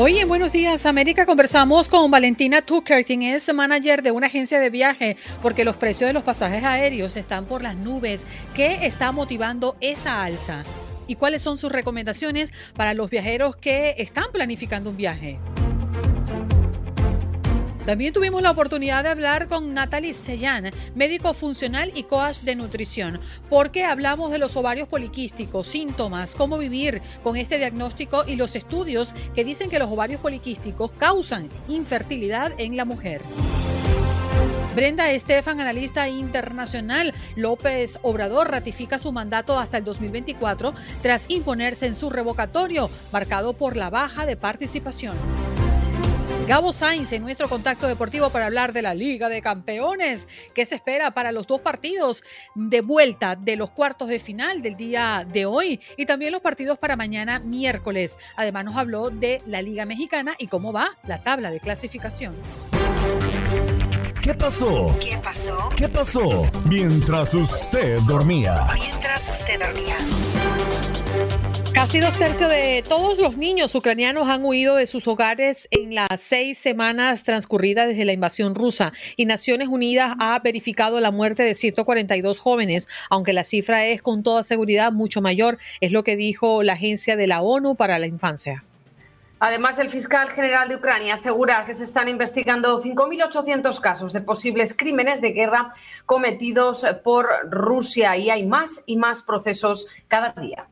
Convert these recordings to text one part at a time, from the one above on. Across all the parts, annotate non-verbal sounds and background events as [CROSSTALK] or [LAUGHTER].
Hoy en Buenos Días América conversamos con Valentina Tucker, quien es manager de una agencia de viaje, porque los precios de los pasajes aéreos están por las nubes. ¿Qué está motivando esta alza? ¿Y cuáles son sus recomendaciones para los viajeros que están planificando un viaje? También tuvimos la oportunidad de hablar con Natalie Sellán, médico funcional y coach de nutrición, porque hablamos de los ovarios poliquísticos, síntomas, cómo vivir con este diagnóstico y los estudios que dicen que los ovarios poliquísticos causan infertilidad en la mujer. Brenda Estefan, analista internacional, López Obrador ratifica su mandato hasta el 2024 tras imponerse en su revocatorio, marcado por la baja de participación. Gabo Sainz en nuestro contacto deportivo para hablar de la Liga de Campeones. ¿Qué se espera para los dos partidos de vuelta de los cuartos de final del día de hoy? Y también los partidos para mañana miércoles. Además nos habló de la Liga Mexicana y cómo va la tabla de clasificación. ¿Qué pasó? ¿Qué pasó? ¿Qué pasó? Mientras usted dormía. Mientras usted dormía. Casi dos tercios de todos los niños ucranianos han huido de sus hogares en las seis semanas transcurridas desde la invasión rusa y Naciones Unidas ha verificado la muerte de 142 jóvenes, aunque la cifra es con toda seguridad mucho mayor, es lo que dijo la Agencia de la ONU para la Infancia. Además, el fiscal general de Ucrania asegura que se están investigando 5.800 casos de posibles crímenes de guerra cometidos por Rusia y hay más y más procesos cada día.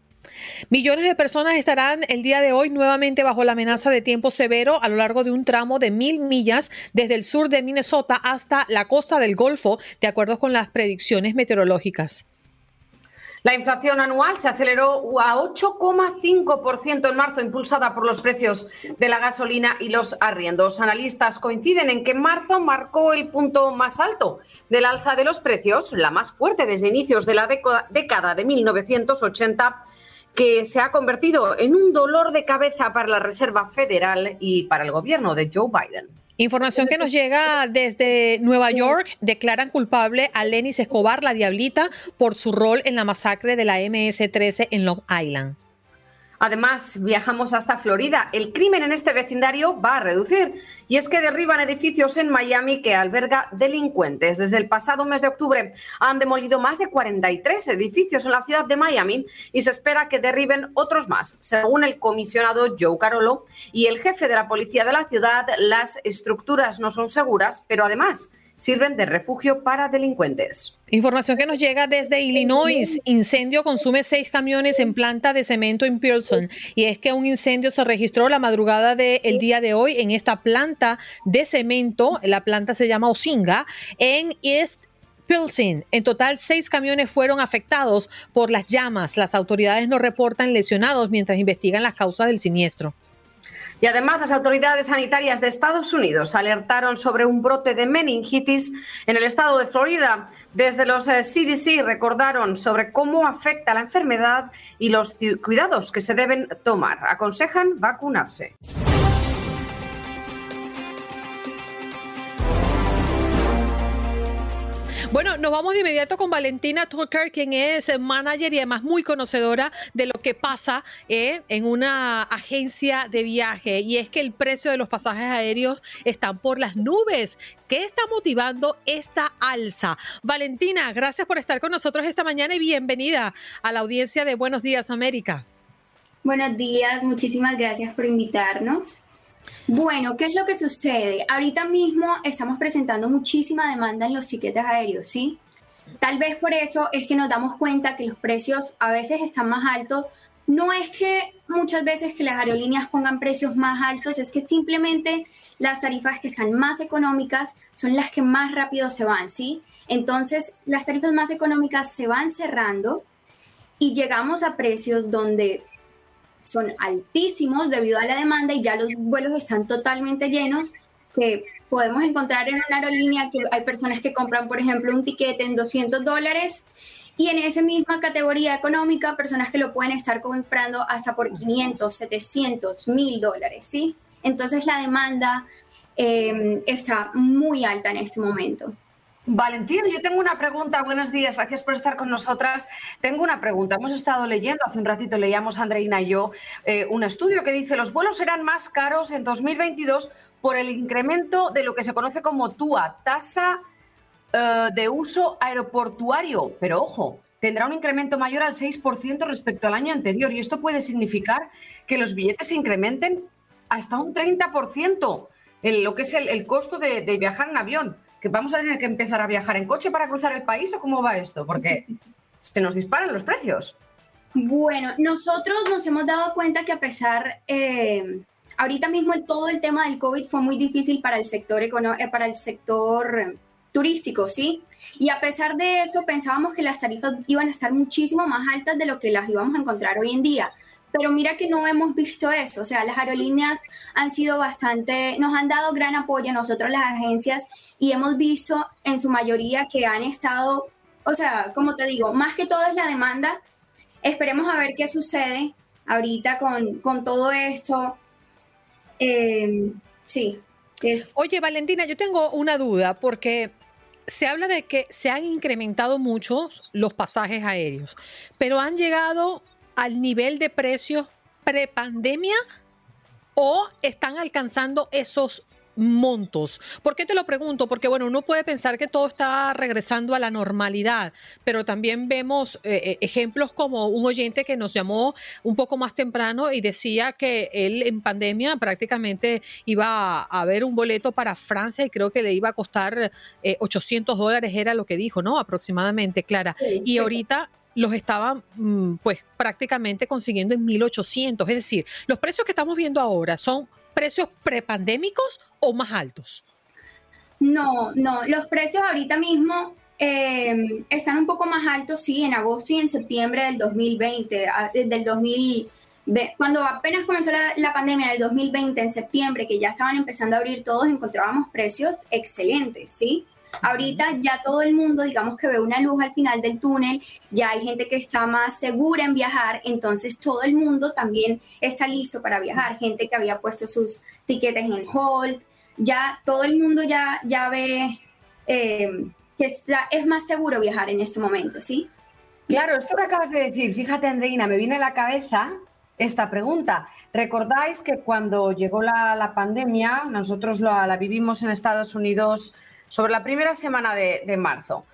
Millones de personas estarán el día de hoy nuevamente bajo la amenaza de tiempo severo a lo largo de un tramo de mil millas desde el sur de Minnesota hasta la costa del Golfo, de acuerdo con las predicciones meteorológicas. La inflación anual se aceleró a 8,5% en marzo, impulsada por los precios de la gasolina y los arriendos. Analistas coinciden en que marzo marcó el punto más alto del alza de los precios, la más fuerte desde inicios de la década de 1980 que se ha convertido en un dolor de cabeza para la Reserva Federal y para el gobierno de Joe Biden. Información que nos llega desde Nueva York. Declaran culpable a Lenis Escobar, la Diablita, por su rol en la masacre de la MS-13 en Long Island. Además, viajamos hasta Florida. El crimen en este vecindario va a reducir. Y es que derriban edificios en Miami que alberga delincuentes. Desde el pasado mes de octubre han demolido más de 43 edificios en la ciudad de Miami y se espera que derriben otros más. Según el comisionado Joe Carolo y el jefe de la policía de la ciudad, las estructuras no son seguras, pero además sirven de refugio para delincuentes. Información que nos llega desde Illinois. Incendio consume seis camiones en planta de cemento en Pearson. Y es que un incendio se registró la madrugada del día de hoy en esta planta de cemento. La planta se llama Osinga en East Pilsen. En total, seis camiones fueron afectados por las llamas. Las autoridades no reportan lesionados mientras investigan las causas del siniestro. Y además, las autoridades sanitarias de Estados Unidos alertaron sobre un brote de meningitis en el estado de Florida. Desde los CDC eh, recordaron sobre cómo afecta la enfermedad y los cuidados que se deben tomar. Aconsejan vacunarse. Bueno, nos vamos de inmediato con Valentina Tucker, quien es manager y además muy conocedora de lo que pasa eh, en una agencia de viaje. Y es que el precio de los pasajes aéreos están por las nubes. ¿Qué está motivando esta alza? Valentina, gracias por estar con nosotros esta mañana y bienvenida a la audiencia de Buenos Días América. Buenos días, muchísimas gracias por invitarnos. Bueno, ¿qué es lo que sucede? Ahorita mismo estamos presentando muchísima demanda en los tiquetes aéreos, ¿sí? tal vez por eso es que nos damos cuenta que los precios a veces están más altos. No es que muchas veces que las aerolíneas pongan precios más altos, es que simplemente las tarifas que están más económicas son las que más rápido se van, ¿sí? Entonces, las tarifas más económicas se van cerrando y llegamos a precios donde son altísimos debido a la demanda y ya los vuelos están totalmente llenos que podemos encontrar en una aerolínea que hay personas que compran, por ejemplo, un tiquete en 200 dólares y en esa misma categoría económica, personas que lo pueden estar comprando hasta por 500, 700, 1000 dólares, ¿sí? Entonces la demanda eh, está muy alta en este momento. Valentina, yo tengo una pregunta. Buenos días, gracias por estar con nosotras. Tengo una pregunta. Hemos estado leyendo, hace un ratito leíamos Andreina y yo, eh, un estudio que dice los vuelos serán más caros en 2022 por el incremento de lo que se conoce como TUA, tasa eh, de uso aeroportuario. Pero ojo, tendrá un incremento mayor al 6% respecto al año anterior y esto puede significar que los billetes se incrementen hasta un 30% en lo que es el, costo de viajar en avión que vamos a tener que empezar a viajar en coche para cruzar el país o cómo va esto? Porque [LAUGHS] se nos disparan los precios. Bueno, nosotros nos hemos dado cuenta que a pesar, eh, ahorita mismo todo el tema del COVID fue muy difícil para el sector, eh, para el sector eh, turístico, ¿sí? Y a pesar de eso, pensábamos que las tarifas iban a estar muchísimo más altas de lo que las íbamos a encontrar hoy en día. Pero mira que no hemos visto eso, o sea, las aerolíneas han sido bastante, nos han dado gran apoyo a nosotros las agencias y hemos visto en su mayoría que han estado, o sea, como te digo, más que todo es la demanda. Esperemos a ver qué sucede ahorita con, con todo esto. Eh, sí. Oye, Valentina, yo tengo una duda porque se habla de que se han incrementado mucho los pasajes aéreos, pero han llegado al nivel de precios prepandemia o están alcanzando esos montos. ¿Por qué te lo pregunto? Porque bueno, uno puede pensar que todo está regresando a la normalidad, pero también vemos eh, eh, ejemplos como un oyente que nos llamó un poco más temprano y decía que él en pandemia prácticamente iba a, ver un boleto para Francia y creo que le iba a costar 800 eh, dólares, era lo que dijo, ¿no? Aproximadamente, Clara. y ahorita los estaban mm, pues prácticamente consiguiendo en 1800. Es decir, los precios que estamos viendo ahora son precios prepandémicos o más altos. No, no, los precios ahorita mismo em, están un poco más altos, sí, en agosto y en septiembre del 2020, del 2000, cuando apenas comenzó la, la, pandemia en el 2020, en septiembre, que ya estaban empezando a abrir todos, encontrábamos precios excelentes, ¿sí? Ahorita ya todo el mundo, digamos que ve una luz al final del túnel, ya hay gente que está más segura en viajar, entonces todo el mundo también está listo para viajar, gente que había puesto sus tiquetes en hold, ya todo el mundo ya, ya ve eh, que es más seguro viajar en este momento, ¿sí? Claro, esto que acabas de decir, fíjate Andreina, me viene a la cabeza esta pregunta. ¿Recordáis que cuando llegó la, pandemia, nosotros la vivimos en Estados Unidos sobre la primera semana de, marzo,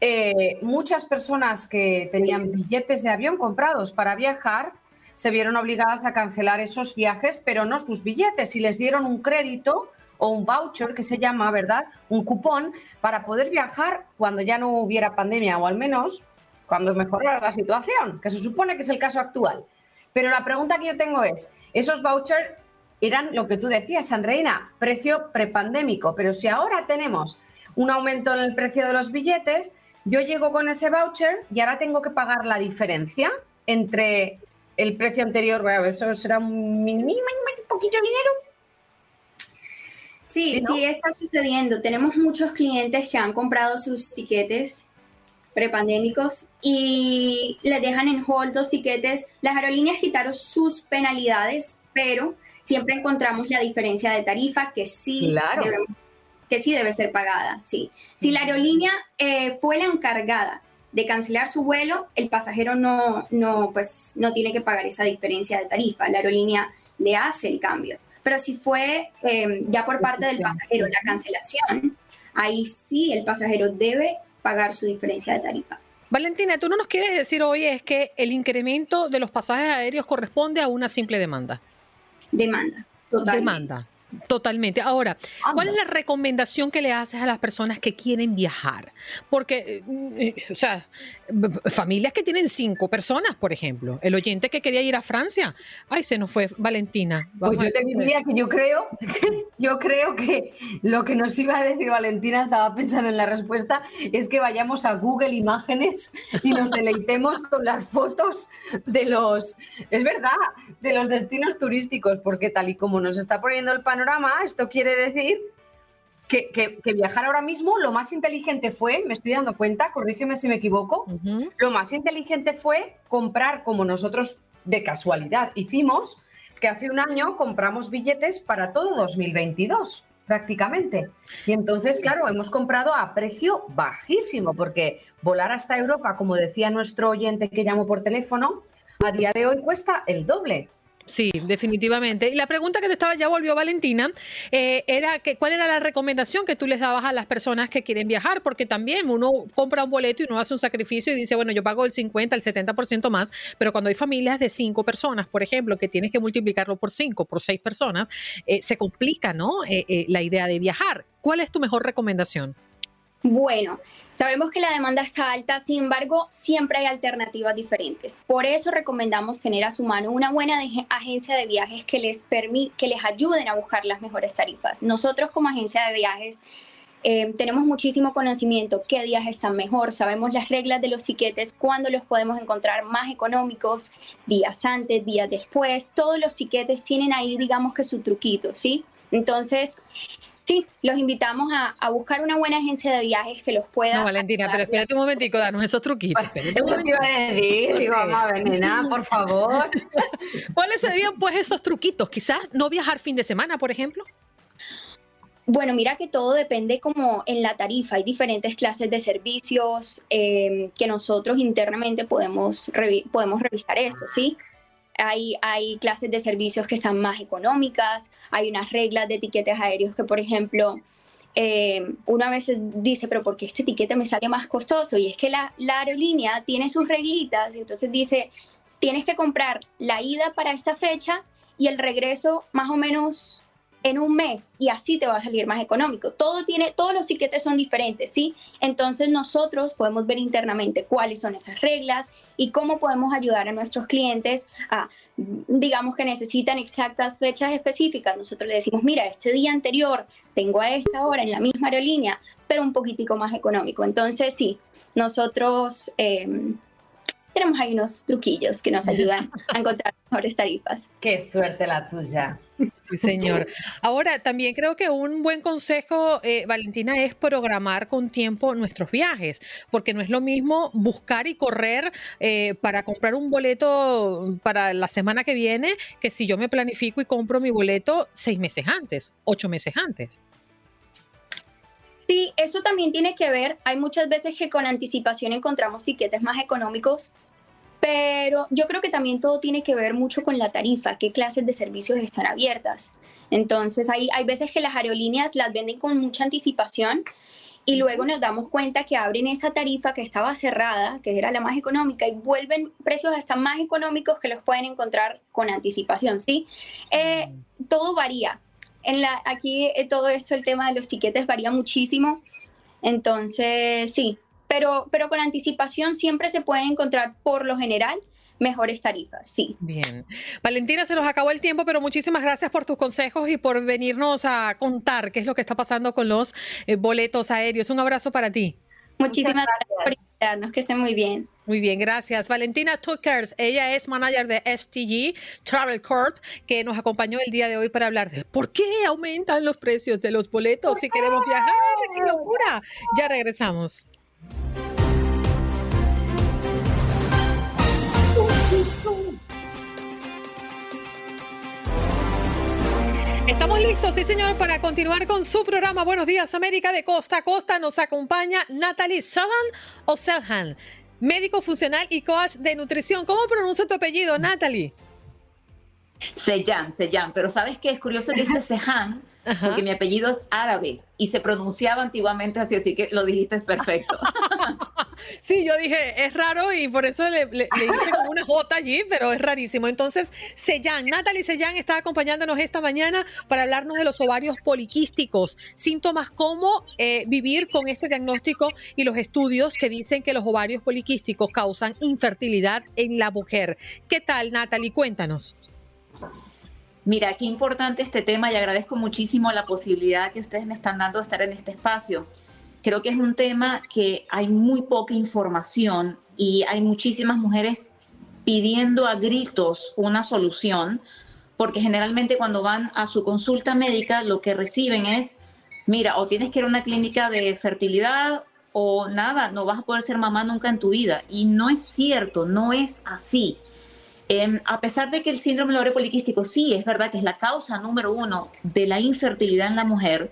eh, muchas personas que tenían billetes de avión comprados para viajar se vieron obligadas a cancelar esos viajes, pero no sus billetes, y les dieron un crédito o un voucher que se llama, ¿verdad? Un cupón para poder viajar cuando ya no hubiera pandemia, o al menos cuando mejorara la situación, que se supone que es el caso actual. Pero la pregunta que yo tengo es, ¿esos vouchers eran lo que tú decías, Andreina, precio prepandémico. Pero si ahora tenemos un aumento en el precio de los billetes, yo llego con ese voucher y ahora tengo que pagar la diferencia entre el precio anterior. Bueno, eso será un mínimo, poquito de dinero. Sí, sí, está sucediendo. Tenemos muchos clientes que han comprado sus tiquetes prepandémicos y les dejan en hold los tiquetes. Las aerolíneas quitaron sus penalidades, pero siempre encontramos la diferencia de tarifa que sí, que sí debe ser pagada. Sí. Si la aerolínea eh, fue la encargada de cancelar su vuelo, el pasajero no, no, pues, no tiene que pagar esa diferencia de tarifa. La aerolínea le hace el cambio. Pero si fue em, ya por parte del pasajero la cancelación, ahí sí el pasajero debe pagar su diferencia de tarifa. Valentina, tú no nos quieres decir hoy es que el incremento de los pasajes aéreos corresponde a una simple demanda demanda. Totalmente. Demanda. Totalmente. Ahora, ¿cuál es la recomendación que le haces a las personas que quieren viajar? Porque, eh, o sea, familias que tienen cinco personas, por ejemplo. El oyente que quería ir a Francia. Ay, se nos fue Valentina. pues yo te diría que yo creo, [LAUGHS] yo creo que lo que nos iba a decir Valentina, estaba pensando en la respuesta, es que vayamos a Google Imágenes y nos deleitemos [LAUGHS] con las fotos de los, es verdad, de los destinos turísticos, porque tal y como nos está poniendo el panorama, esto quiere decir que, viajar ahora mismo, lo más inteligente fue, me estoy dando cuenta, corrígeme si me equivoco, lo más inteligente fue comprar como nosotros de casualidad hicimos, que hace un año compramos billetes para todo 2022 prácticamente. Y entonces, claro, hemos comprado a precio bajísimo, porque volar hasta Europa, como decía nuestro oyente que llamó por teléfono, a día de hoy cuesta el doble. Sí, definitivamente. Y la pregunta que te estaba, ya volvió Valentina, eh, era que cuál era la recomendación que tú les dabas a las personas que quieren viajar, porque también uno compra un boleto y uno hace un sacrificio y dice, bueno, yo pago el 50, el 70% más, pero cuando hay familias de cinco personas, por ejemplo, que tienes que multiplicarlo por cinco, por seis personas, eh, se complica, ¿no? Eh, la idea de viajar. ¿Cuál es tu mejor recomendación? Bueno, sabemos que la demanda está alta, sin embargo, siempre hay alternativas diferentes. Por eso recomendamos tener a su mano una buena agencia de viajes que les, que les ayuden a buscar las mejores tarifas. Nosotros como agencia de viajes eh, tenemos muchísimo conocimiento, qué días están mejor, sabemos las reglas de los tiquetes, cuándo los podemos encontrar más económicos, días antes, días después, todos los tiquetes tienen ahí, digamos que su truquito, ¿sí? Entonces, sí, los invitamos a, buscar una buena agencia de viajes que los pueda. No, Valentina, pero espérate un momentico, danos esos truquitos. Eso te iba a decir, digo, vamos por favor. [LAUGHS] ¿Cuáles serían pues esos truquitos? Quizás no viajar fin de semana, por ejemplo. Bueno, mira que todo depende como en la tarifa. Hay diferentes clases de servicios eh, que nosotros internamente podemos, podemos revisar eso, ¿sí? Hay, clases de servicios que están más económicas, hay unas reglas de etiquetes aéreos que, por ejemplo, eh, una vez dice, pero ¿por qué este etiquete me sale más costoso? Y es que la, la, aerolínea tiene sus reglitas, entonces dice, tienes que comprar la ida para esta fecha y el regreso más o menos en un mes y así te va a salir más económico. Todo tiene, todos los tiquetes son diferentes, ¿sí? Entonces nosotros podemos ver internamente cuáles son esas reglas y cómo podemos ayudar a nuestros clientes a, digamos que necesitan exactas fechas específicas. Nosotros le decimos, mira, este día anterior tengo a esta hora en la misma aerolínea, pero un poquitico más económico. Entonces sí, nosotros... Eh, tenemos ahí unos truquillos que nos ayudan a encontrar mejores tarifas. [LAUGHS] Qué suerte la tuya. Sí, señor. Ahora, también creo que un buen consejo, eh, Valentina, es programar con tiempo nuestros viajes, porque no es lo mismo buscar y correr eh, para comprar un boleto para la semana que viene, que si yo me planifico y compro mi boleto seis meses antes, ocho meses antes. Sí, eso también tiene que ver. Hay muchas veces que con anticipación encontramos tiquetes más económicos, pero yo creo que también todo tiene que ver mucho con la tarifa, qué clases de servicios están abiertas. Entonces, hay, hay veces que las aerolíneas las venden con mucha anticipación y luego nos damos cuenta que abren esa tarifa que estaba cerrada, que era la más económica, y vuelven precios hasta más económicos que los pueden encontrar con anticipación, ¿sí? Eh, todo varía. En la, aquí eh, todo esto, el tema de los tiquetes varía muchísimo. Entonces, sí, pero, pero con anticipación siempre se puede encontrar por lo general mejores tarifas, sí. Bien. Valentina, se nos acabó el tiempo, pero muchísimas gracias por tus consejos y por venirnos a contar qué es lo que está pasando con los eh, boletos aéreos. Un abrazo para ti. Muchísimas gracias. por invitarnos, que estén muy bien. Muy bien, gracias. Valentina Tuckers, ella es manager de STG Travel Corp, que nos acompañó el día de hoy para hablar de por qué aumentan los precios de los boletos si queremos viajar. ¡Qué locura! Ya regresamos. Estamos listos, sí señor, para continuar con su programa. Buenos días, América de Costa a Costa. Nos acompaña Natalie Selhan o Selhan, médico funcional y coach de nutrición. ¿Cómo pronuncia tu apellido, Natalie? Sejan, Sejan, pero ¿sabes qué? Es curioso que este Sejan, porque mi apellido es árabe y se pronunciaba antiguamente así, así que lo dijiste perfecto. [LAUGHS] Sí, yo dije, es raro y por eso le, le, hice como una J allí, pero es rarísimo. Entonces, Sellán, Natalie Sellán está acompañándonos esta mañana para hablarnos de los ovarios poliquísticos, síntomas como eh, vivir con este diagnóstico y los estudios que dicen que los ovarios poliquísticos causan infertilidad en la mujer. ¿Qué tal, Natalie? Cuéntanos. Mira, qué importante este tema y agradezco muchísimo la posibilidad que ustedes me están dando de estar en este espacio. Creo que es un tema que hay muy poca información y hay muchísimas mujeres pidiendo a gritos una solución, porque generalmente cuando van a su consulta médica lo que reciben es, mira, o tienes que ir a una clínica de fertilidad o nada, no vas a poder ser mamá nunca en tu vida. Y no es cierto, no es así. Em, a pesar de que el síndrome ovario poliquístico sí es verdad que es la causa número uno de la infertilidad en la mujer,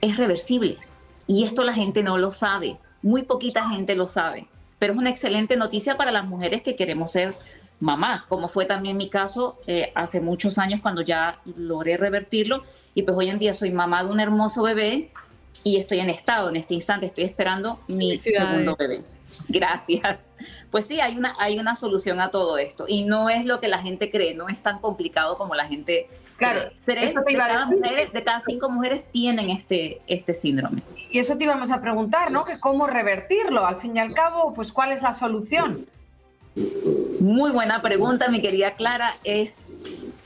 es reversible. Y esto la gente no lo sabe. Muy poquita gente lo sabe. Pero es una excelente noticia para las mujeres que queremos ser mamás, como fue también mi caso eh, hace muchos años cuando ya logré revertirlo. Y pues hoy en día soy mamá de un hermoso bebé y estoy en estado en este instante, estoy esperando mi segundo bebé. Gracias. Pues sí, hay una, hay una solución a todo esto y no es lo que la gente cree, no es tan complicado como la gente Claro, pero de, cada de cada cinco mujeres tienen este, este síndrome. Y eso te íbamos a preguntar, ¿no? Que cómo revertirlo. Al fin y al cabo, pues ¿cuál es la solución? Muy buena pregunta, mi querida Clara. Es,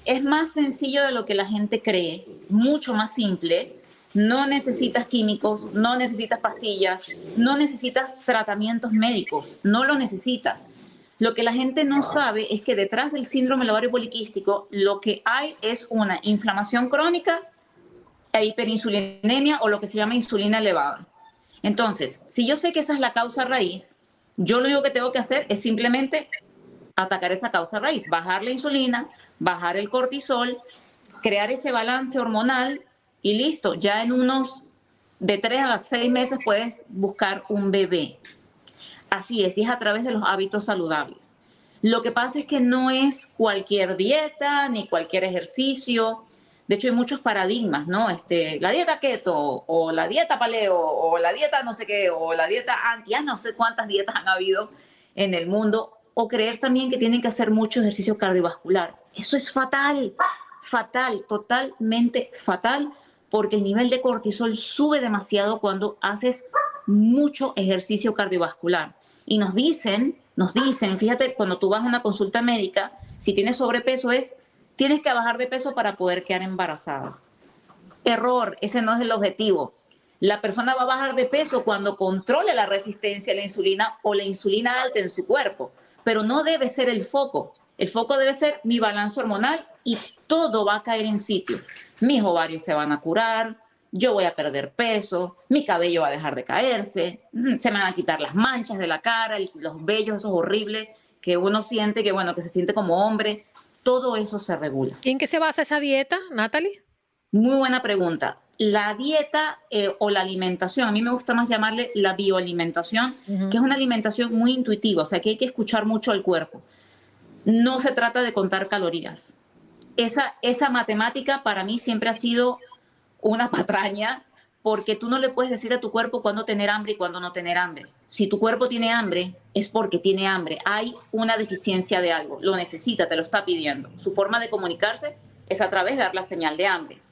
es más sencillo de lo que la gente cree, mucho más simple no necesitas químicos, no necesitas pastillas, no necesitas tratamientos médicos, no lo necesitas. Lo que la gente no sabe es que detrás del síndrome ovario poliquístico lo que hay es una inflamación crónica e hiperinsulinemia o lo que se llama insulina elevada. Entonces, si yo sé que esa es la causa raíz, yo lo único que tengo que hacer es simplemente atacar esa causa raíz, bajar la insulina, bajar el cortisol, crear ese balance hormonal y listo, ya en unos de tres a seis meses puedes buscar un bebé. Así es, y es a través de los hábitos saludables. Lo que pasa es que no es cualquier dieta ni cualquier ejercicio. De hecho, hay muchos paradigmas, ¿no? Este, la dieta keto o la dieta paleo o la dieta no sé qué o la dieta anti, ya no sé cuántas dietas han habido en el mundo. O creer también que tienen que hacer mucho ejercicio cardiovascular. Eso es fatal, fatal, totalmente fatal porque el nivel de cortisol sube demasiado cuando haces mucho ejercicio cardiovascular. Y nos dicen, nos dicen, fíjate, cuando tú vas a una consulta médica, si tienes sobrepeso es, tienes que bajar de peso para poder quedar embarazada. Error, ese no es el objetivo. La persona va a bajar de peso cuando controle la resistencia a la insulina o la insulina alta en su cuerpo, pero no debe ser el foco. El foco debe ser mi balance hormonal y todo va a caer en sitio. Mis ovarios se van a curar, yo voy a perder peso, mi cabello va a dejar de caerse, mm, se me van a quitar las manchas de la cara, los vellos esos horribles que uno siente que, bueno, que se siente como hombre. Todo eso se regula. ¿Y en qué se basa esa dieta, Natalie? Muy buena pregunta. La dieta eh, o la alimentación, a mí me gusta más llamarle la bioalimentación, que es una alimentación muy intuitiva, o sea que hay que escuchar mucho al cuerpo no se trata de contar calorías. Esa, esa matemática para mí siempre ha sido una patraña porque tú no le puedes decir a tu cuerpo cuándo tener hambre y cuándo no tener hambre. Si tu cuerpo tiene hambre, es porque tiene hambre. Hay una deficiencia de algo, lo necesita, te lo está pidiendo. Su forma de comunicarse es a través de dar la señal de hambre.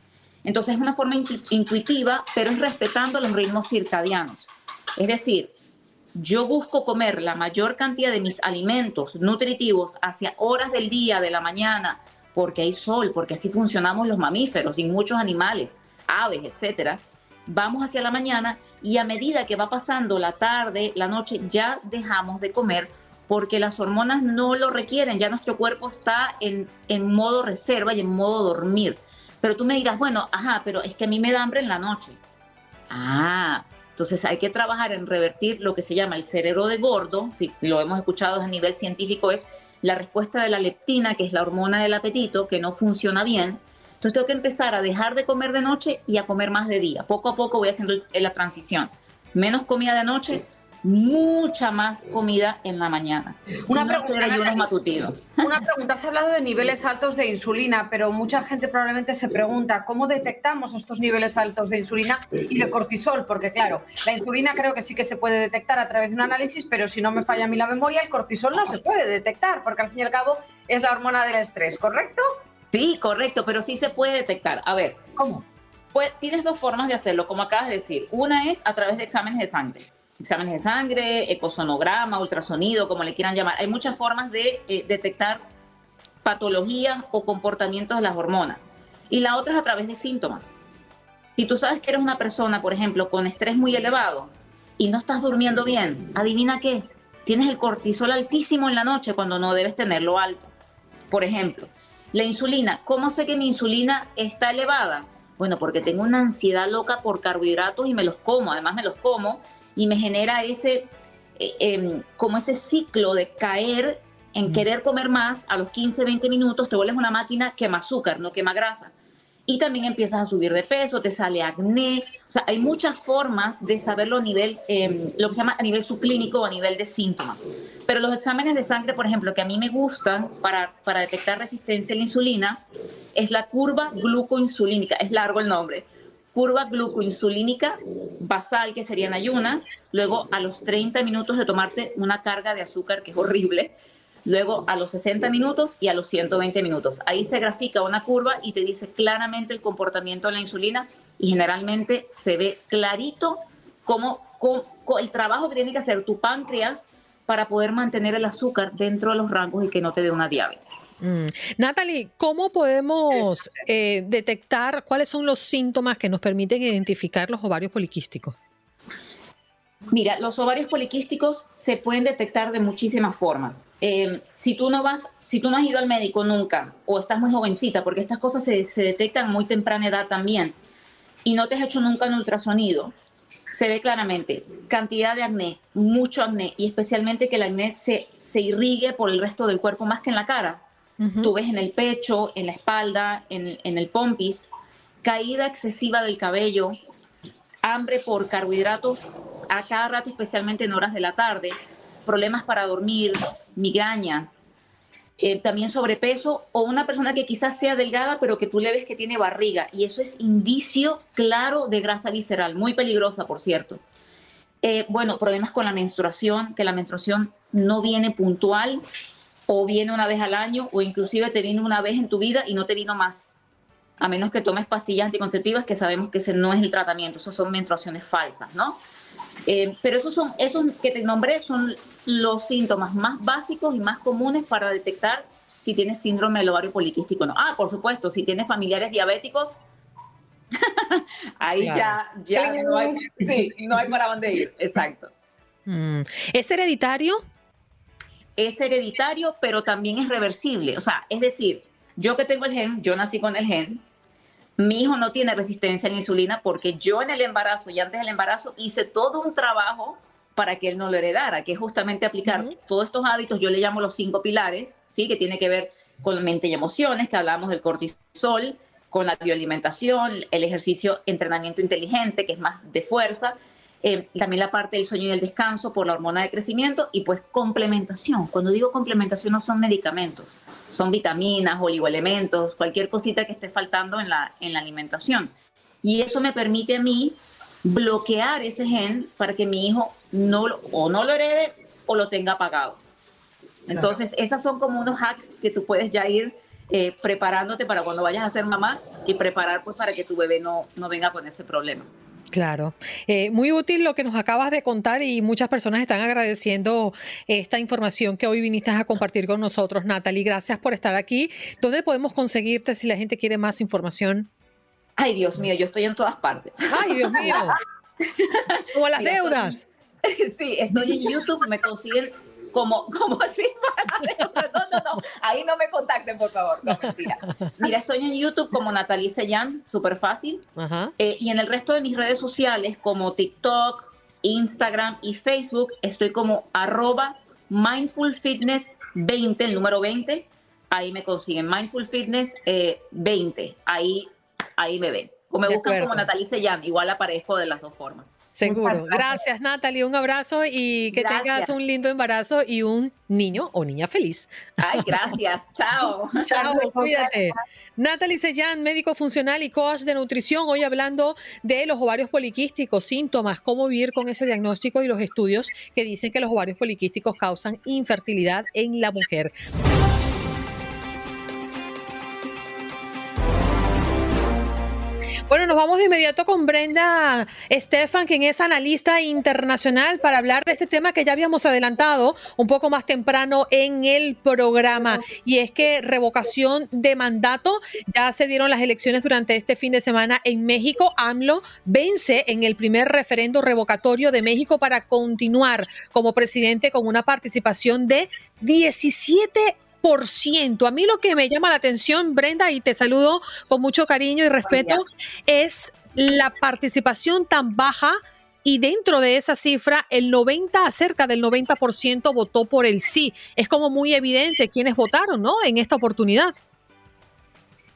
Entonces es una forma intuitiva, pero es respetando los ritmos circadianos. Es decir, yo busco comer la mayor cantidad de mis alimentos nutritivos hacia horas del día, de la mañana, porque hay sol, porque así funcionamos los mamíferos y muchos animales, aves, etcétera. Vamos hacia la mañana y a medida que va pasando la tarde, la noche, ya dejamos de comer porque las hormonas no lo requieren, ya nuestro cuerpo está en, en modo reserva y en modo dormir. Pero tú me dirás, bueno, ajá, pero es que a mí me da hambre en la noche. Ah, entonces hay que trabajar en revertir lo que se llama el cerebro de gordo, si lo hemos escuchado a nivel científico, es la respuesta de la leptina, que es la hormona del apetito, que no funciona bien. Entonces tengo que empezar a dejar de comer de noche y a comer más de día. Poco a poco voy haciendo la transición. Menos comida de noche, mucha más comida en la mañana. Una no pregunta, hacer ayunos Natalie. matutinos. [LAUGHS] Una pregunta, has hablado de niveles altos de insulina, pero mucha gente probablemente se pregunta cómo detectamos estos niveles altos de insulina y de cortisol, porque claro, la insulina creo que sí que se puede detectar a través de un análisis, pero si no me falla a mí la memoria, el cortisol no se puede detectar, porque al fin y al cabo es la hormona del estrés, ¿correcto? Sí, correcto, pero sí se puede detectar. A ver, ¿Cómo? Pues tienes dos formas de hacerlo, como acabas de decir. Una es a través de exámenes de sangre. Exámenes de sangre, ecosonograma, ultrasonido, como le quieran llamar. Hay muchas formas de eh, detectar patologías o comportamientos de las hormonas. Y la otra es a través de síntomas. Si tú sabes que eres una persona, por ejemplo, con estrés muy elevado y no estás durmiendo bien, adivina qué, tienes el cortisol altísimo en la noche cuando no debes tenerlo alto. Por ejemplo, la insulina. ¿Cómo sé que mi insulina está elevada? Bueno, porque tengo una ansiedad loca por carbohidratos y me los como, además me los como y me genera ese, eh, em, como ese ciclo de caer en querer comer más, a los 15, 20 minutos te vuelves una máquina quema azúcar, no quema grasa. Y también empiezas a subir de peso, te sale acné. O sea, hay muchas formas de saberlo a nivel, em, lo que se llama a nivel subclínico o a nivel de síntomas. Pero los exámenes de sangre, por ejemplo, que a mí me gustan para, para detectar resistencia a la insulina, es la curva glucoinsulínica, es largo el nombre. Curva glucoinsulínica basal, que serían ayunas, luego a los 30 minutos de tomarte una carga de azúcar, que es horrible, luego a los 60 minutos y a los 120 minutos. Ahí se grafica una curva y te dice claramente el comportamiento de la insulina y generalmente se ve clarito cómo, cómo- el trabajo que tiene que hacer tu páncreas para poder mantener el azúcar dentro de los rangos y que no te dé una diabetes. Mm. Natalie, ¿cómo podemos eh, detectar cuáles son los síntomas que nos permiten identificar los ovarios poliquísticos? Mira, los ovarios poliquísticos se pueden detectar de muchísimas formas. Eh, si tú no vas, si tú no has ido al médico nunca o estás muy jovencita, porque estas cosas se, se detectan a muy temprana edad también, y no te has hecho nunca un ultrasonido, se ve claramente cantidad de acné, mucho acné, y especialmente que el acné se, se irrigue por el resto del cuerpo más que en la cara. Tú ves en el pecho, en la espalda, en, en el pompis, caída excesiva del cabello, hambre por carbohidratos a cada rato, especialmente en horas de la tarde, problemas para dormir, migrañas, también sobrepeso o una persona que quizás sea delgada pero que tú le ves que tiene barriga y eso es indicio claro de grasa visceral, muy peligrosa por cierto. Eh, bueno, problemas con la menstruación, que la menstruación no viene puntual o viene una vez al año o inclusive te viene una vez en tu vida y no te vino más a menos que tomes pastillas anticonceptivas, que sabemos que ese no es el tratamiento, esas son menstruaciones falsas, ¿no? Eh, pero esos son, esos que te nombré son los síntomas más básicos y más comunes para detectar si tienes síndrome del ovario poliquístico o no. Ah, por supuesto, si tienes familiares diabéticos, [LAUGHS] ahí Claro. ya, ya no hay, sí, no hay para dónde ir, exacto. Mm. ¿Es hereditario? es hereditario, pero también es reversible. O sea, es decir, yo que tengo el gen, yo nací con el gen, mi hijo no tiene resistencia a la insulina porque yo en el embarazo y antes del embarazo hice todo un trabajo para que él no lo heredara, que es justamente aplicar todos estos hábitos, yo le llamo los cinco pilares, ¿sí? que tiene que ver con mente y emociones, que hablamos del cortisol, con la bioalimentación, el ejercicio, entrenamiento inteligente, que es más de fuerza, eh, también la parte del sueño y del descanso por la hormona de crecimiento y pues complementación. Cuando digo complementación no son medicamentos, son vitaminas, oligoelementos, cualquier cosita que esté faltando en la, en la alimentación. Y eso me permite a mí bloquear ese gen para que mi hijo no o no lo herede o lo tenga apagado. Entonces, esas son como unos hacks que tú puedes ya ir eh, preparándote para cuando vayas a ser mamá y preparar pues para que tu bebé no, no venga con ese problema. Claro, Eh, muy útil lo que nos acabas de contar y muchas personas están agradeciendo esta información que hoy viniste a compartir con nosotros, Natalie. Gracias por estar aquí. ¿Dónde podemos conseguirte si la gente quiere más información? Ay, Dios mío, yo estoy en todas partes. Ay, Dios mío. [LAUGHS] Como las Mira, estoy- deudas. [LAUGHS] Sí, estoy en YouTube, me consiguen como, como así. [LAUGHS] No, no, no, ahí no me contacten, por favor. No, mentira. Mira, estoy en YouTube como Natalie Sellán, súper fácil. Ajá. Eh, y en el resto de mis redes sociales como TikTok, Instagram y Facebook estoy como arroba Mindful Fitness 20, el número 20. Ahí me consiguen Mindful Fitness eh, 20. Ahí, ahí me ven. O me De buscan como. Natalie Sellán, igual aparezco de las dos formas. Seguro. Gracias, Natalie. Un abrazo y que tengas un lindo embarazo y un niño o niña feliz. Ay, gracias. [LAUGHS] Chao. Chao, cuídate. Natalie Sellán, médico funcional y coach de nutrición, hoy hablando de los ovarios poliquísticos, síntomas, cómo vivir con ese diagnóstico y los estudios que dicen que los ovarios poliquísticos causan infertilidad en la mujer. Bueno, nos vamos de inmediato con Brenda Estefan, quien es analista internacional, para hablar de este tema que ya habíamos adelantado un poco más temprano en el programa. Y es que revocación de mandato, ya se dieron las elecciones durante este fin de semana en México. AMLO vence en el primer referendo revocatorio de México para continuar como presidente con una participación de 17 a mí lo que me llama la atención, Brenda, y te saludo con mucho cariño y respeto, es la participación tan baja y dentro de esa cifra, el 90, cerca del 90% votó por el sí. Es como muy evidente quienes votaron, ¿no? En esta oportunidad.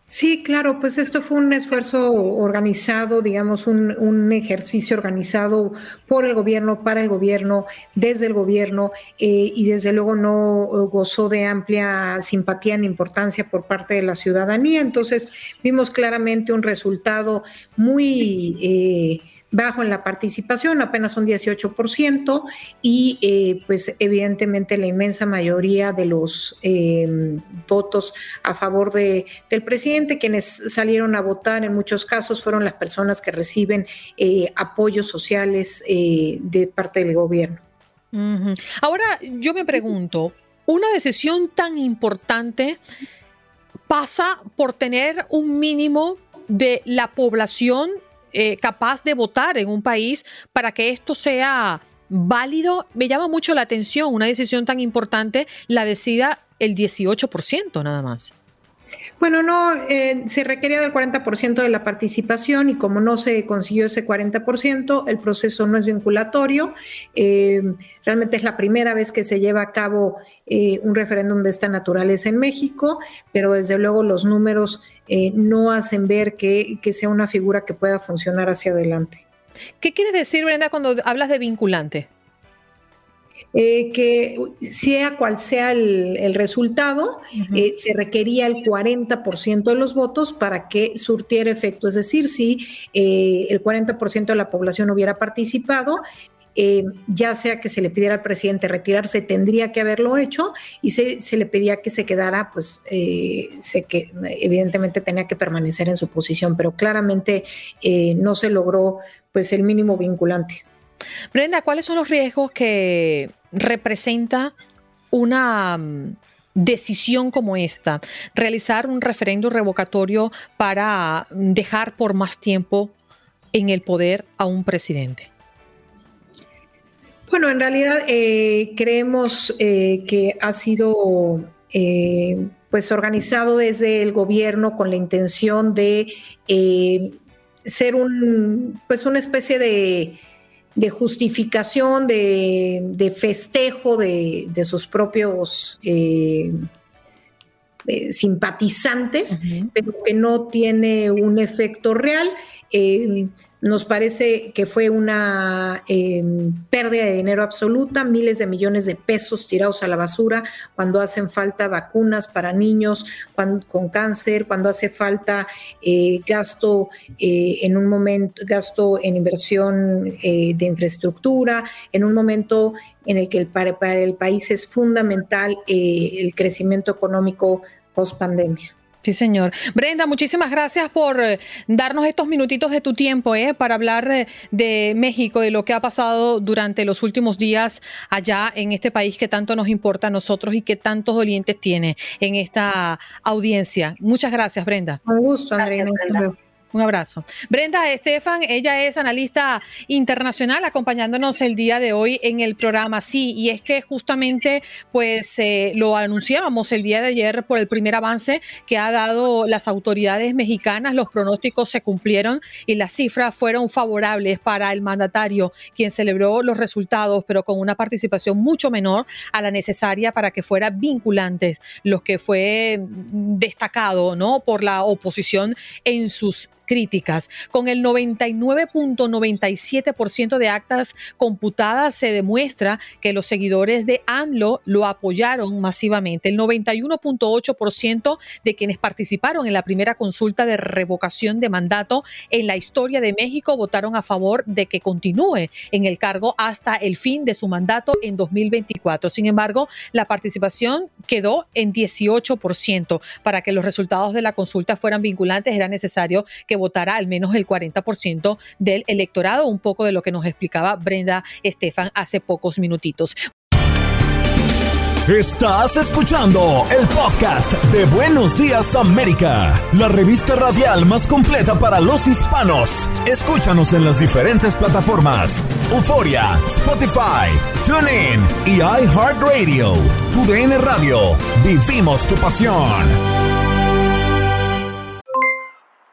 Sí, claro, pues esto fue un esfuerzo organizado, digamos, un, ejercicio organizado por el gobierno, para el gobierno, desde el gobierno, eh, y desde luego no gozó de amplia simpatía ni importancia por parte de la ciudadanía. Entonces, vimos claramente un resultado muy... Eh, bajo en la participación, apenas un 18%, y eh, pues evidentemente la inmensa mayoría de los em, votos a favor de, del presidente, quienes salieron a votar en muchos casos fueron las personas que reciben eh, apoyos sociales eh, de parte del gobierno. Ahora yo me pregunto, una decisión tan importante pasa por tener un mínimo de la población eh, capaz de votar en un país para que esto sea válido. Me llama mucho la atención una decisión tan importante, la decida el 18% nada más. Bueno, no, eh, se requería del 40% de la participación y como no se consiguió ese 40%, el proceso no es vinculatorio. Eh, realmente es la primera vez que se lleva a cabo eh, un referéndum de esta naturaleza en México, pero desde luego los números no hacen ver que, que sea una figura que pueda funcionar hacia adelante. ¿Qué quiere decir, Brenda, cuando hablas de vinculante? Eh, que sea cual sea el, resultado, eh, se requería el 40% de los votos para que surtiera efecto. Es decir, si eh, el 40% de la población hubiera participado, ya sea que se le pidiera al presidente retirarse, tendría que haberlo hecho y se, se le pedía que se quedara, pues sé que evidentemente tenía que permanecer en su posición, pero claramente no se logró pues el mínimo vinculante. Brenda, ¿cuáles son los riesgos que representa una mm, decisión como esta, realizar un referendo revocatorio para mm, dejar por más tiempo en el poder a un presidente? Bueno, en realidad eh, creemos eh, que ha sido eh, pues organizado desde el gobierno con la intención de ser un pues una especie de de justificación, de, festejo de, sus propios eh, eh, simpatizantes, pero que no tiene un efecto real. Eh, nos parece que fue una em, pérdida de dinero absoluta, miles de millones de pesos tirados a la basura cuando hacen falta vacunas para niños con cáncer, cuando hace falta eh, gasto eh, en un momento, gasto en inversión eh, de infraestructura, en un momento en el que para el país es fundamental el crecimiento económico post pandemia. Sí, señor. Brenda, muchísimas gracias por eh, darnos estos minutitos de tu tiempo eh, para hablar eh, de México, de lo que ha pasado durante los últimos días allá en este país que tanto nos importa a nosotros y que tantos dolientes tiene en esta audiencia. Muchas gracias, Brenda. Un gusto, Andrea. Un abrazo. Brenda Estefan, ella es analista internacional acompañándonos el día de hoy en el programa. Sí, y es que justamente pues eh, lo anunciábamos el día de ayer por el primer avance que ha dado las autoridades mexicanas. Los pronósticos se cumplieron y las cifras fueron favorables para el mandatario, quien celebró los resultados, pero con una participación mucho menor a la necesaria para que fuera vinculantes, los que fue destacado ¿no? por la oposición en sus críticas. Con el 99.97% de actas computadas se demuestra que los seguidores de AMLO lo apoyaron masivamente. El 91.8% de quienes participaron en la primera consulta de revocación de mandato en la historia de México votaron a favor de que continúe en el cargo hasta el fin de su mandato en 2024. Sin embargo, la participación quedó en 18%. Para que los resultados de la consulta fueran vinculantes era necesario que votara al menos el 40% del electorado, un poco de lo que nos explicaba Brenda Estefan hace pocos minutitos. Estás escuchando el podcast de Buenos Días América, la revista radial más completa para los hispanos. Escúchanos en las diferentes plataformas: Euforia, Spotify, TuneIn y iHeartRadio. Tu DN Radio. Vivimos tu pasión.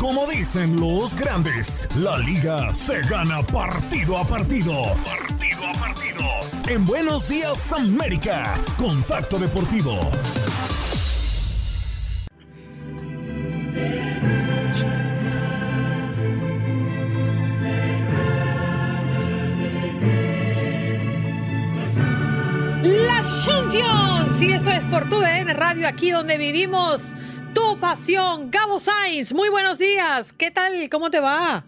Como dicen los grandes, la liga se gana partido a partido. Partido a partido. En Buenos Días América, Contacto Deportivo. La Champions, y eso es por tu DN Radio, aquí donde vivimos pasión. Gabo Sainz, muy buenos días. ¿Qué tal? ¿Cómo te va?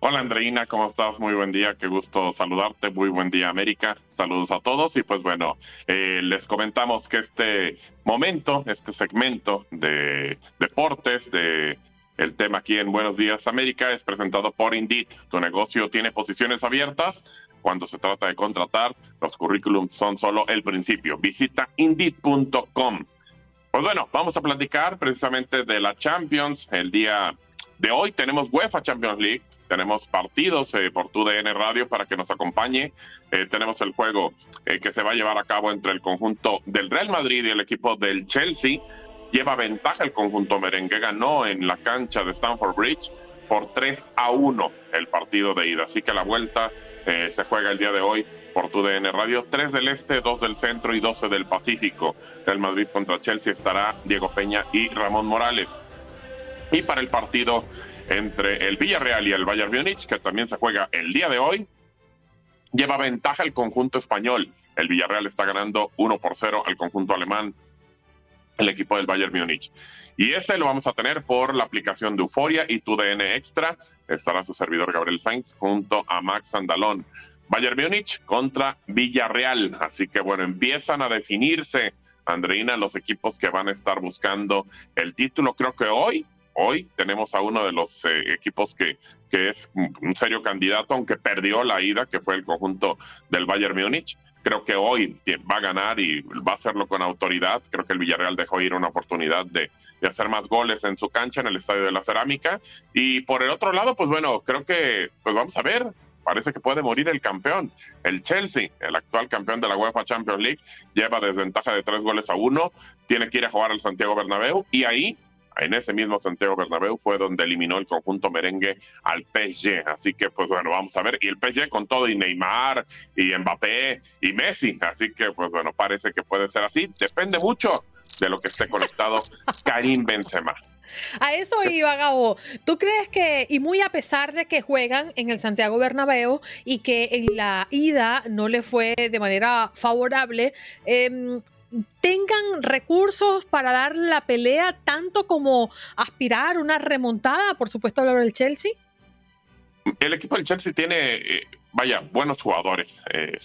Hola Andreina, ¿cómo estás? Muy buen día, qué gusto saludarte. Muy buen día América. Saludos a todos y pues bueno, eh, les comentamos que este momento, este segmento de deportes, de el tema aquí en Buenos Días América es presentado por Indeed. Tu negocio tiene posiciones abiertas. Cuando se trata de contratar, los currículums son solo el principio. Visita indeed.com. Pues bueno, vamos a platicar precisamente de la Champions. El día de hoy tenemos UEFA Champions League, tenemos partidos eh, por tu DN Radio para que nos acompañe. Eh, tenemos el juego eh, que se va a llevar a cabo entre el conjunto del Real Madrid y el equipo del Chelsea. Lleva ventaja el conjunto merengue, ganó en la cancha de Stamford Bridge por 3 a 1 el partido de ida. Así que la vuelta se juega el día de hoy por tu DN Radio. 3 del Este, 2 del Centro y 12 del Pacífico. El Madrid contra Chelsea estará Diego Peña y Ramón Morales. Y para el partido entre el Villarreal y el Bayern Múnich, que también se juega el día de hoy, lleva ventaja el conjunto español. El Villarreal está ganando 1 por 0 al conjunto alemán, el equipo del Bayern Múnich. Y ese lo vamos a tener por la aplicación de Euforia y tu Extra. Estará su servidor Gabriel Sainz junto a Max Andalón. Bayern Múnich contra Villarreal. Así que bueno, empiezan a definirse, Andreina, los equipos que van a estar buscando el título. Creo que hoy, hoy tenemos a uno de los eh, equipos que, que es un serio candidato, aunque perdió la ida, que fue el conjunto del Bayern Múnich. Creo que hoy va a ganar y va a hacerlo con autoridad. Creo que el Villarreal dejó ir una oportunidad de, de hacer más goles en su cancha en el Estadio de la Cerámica. Y por el otro lado, pues bueno, creo que pues vamos a ver parece que puede morir el campeón. El Chelsea, el actual campeón de la UEFA Champions League, lleva desventaja de tres goles a uno, tiene que ir a jugar al Santiago Bernabéu y ahí, en ese mismo Santiago Bernabéu, fue donde eliminó el conjunto merengue al PSG. Así que, pues bueno, vamos a ver. Y el PSG con todo, y Neymar, y Mbappé, y Messi. Así que, pues bueno, parece que puede ser así. Depende mucho de lo que esté conectado Karim Benzema. A eso iba, Gabo. ¿Tú crees que, y muy a pesar de que juegan en el Santiago Bernabéu y que en la ida no le fue de manera favorable, em, tengan recursos para dar la pelea tanto como aspirar una remontada, por supuesto, hablar del Chelsea? El equipo del Chelsea tiene, eh, vaya, buenos jugadores. Eh,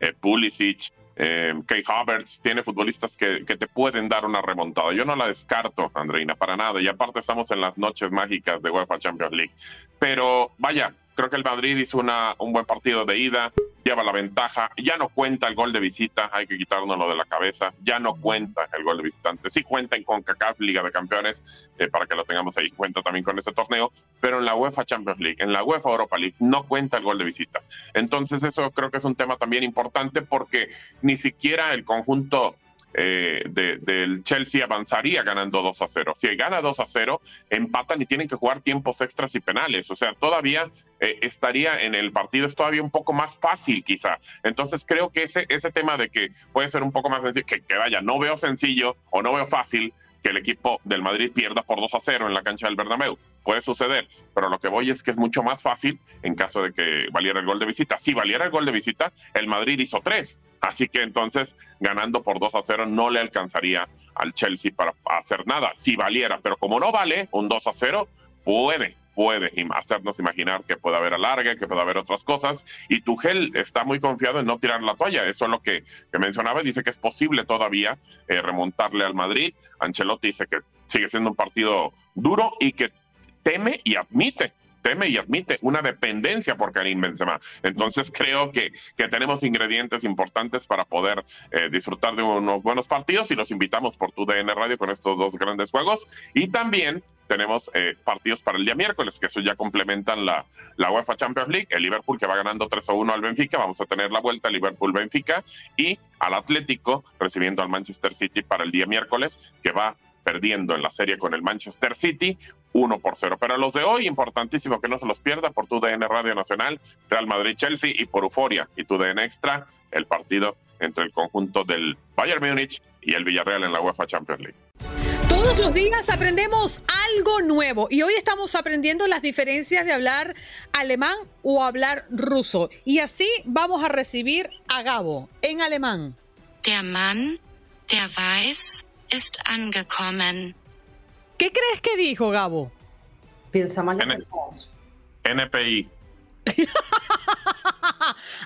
eh Pulisic, eh, Kay Havertz tiene futbolistas que, que, te pueden dar una remontada. Yo no la descarto, Andreina, para nada. Y aparte estamos en las noches mágicas de UEFA Champions League. Pero vaya, creo que el Madrid hizo una, un buen partido de ida. lleva la ventaja, ya no cuenta el gol de visita, hay que quitárnoslo de la cabeza, ya no cuenta el gol de visitante, sí cuenta en CONCACAF Liga de Campeones, eh, para que lo tengamos ahí cuenta también con este torneo, pero en la UEFA Champions League, en la UEFA Europa League, no cuenta el gol de visita. Entonces eso creo que es un tema también importante porque ni siquiera el conjunto eh, del Chelsea avanzaría ganando 2 a 0. Si gana 2 a 0, empatan y tienen que jugar tiempos extras y penales. O sea, todavía eh, estaría en el partido, es todavía un poco más fácil quizá. Entonces creo que ese, ese tema de que puede ser un poco más sencillo, que, que vaya, no veo sencillo o no veo fácil que el equipo del Madrid pierda por 2 a 0 en la cancha del Bernabéu. Puede suceder, pero lo que voy es que es mucho más fácil en caso de que valiera el gol de visita. Si valiera el gol de visita, el Madrid hizo 3. Así que entonces, ganando por 2 a 0, no le alcanzaría al Chelsea para hacer nada. Si valiera, pero como no vale un 2 a 0, puede puede hacernos imaginar que puede haber alargue, que puede haber otras cosas. Y Tuchel está muy confiado en no tirar la toalla. Eso es lo que, mencionaba. Dice que es posible todavía eh, remontarle al Madrid. Ancelotti dice que sigue siendo un partido duro y que teme y admite teme y admite una dependencia por Karim Benzema. Entonces creo que, que tenemos ingredientes importantes para poder eh, disfrutar de unos buenos partidos y los invitamos por tu DN Radio con estos dos grandes juegos. Y también tenemos eh, partidos para el día miércoles, que eso ya complementan la, la UEFA Champions League. El Liverpool que va ganando 3 a 1 al Benfica, vamos a tener la vuelta Liverpool-Benfica y al Atlético recibiendo al Manchester City para el día miércoles, que va perdiendo en la serie con el Manchester City 1 por 0. Pero los de hoy, importantísimo que no se los pierda por tu DN Radio Nacional, Real Madrid-Chelsea y por Euforia y tu DN Extra, el partido entre el conjunto del Bayern Múnich y el Villarreal en la UEFA Champions League. Todos los días aprendemos algo nuevo y hoy estamos aprendiendo las diferencias de hablar alemán o hablar ruso. Y así vamos a recibir a Gabo en alemán. Der Mann, der weiß, ist angekommen. ¿Qué crees que dijo Gabo? Piensa mal NPI.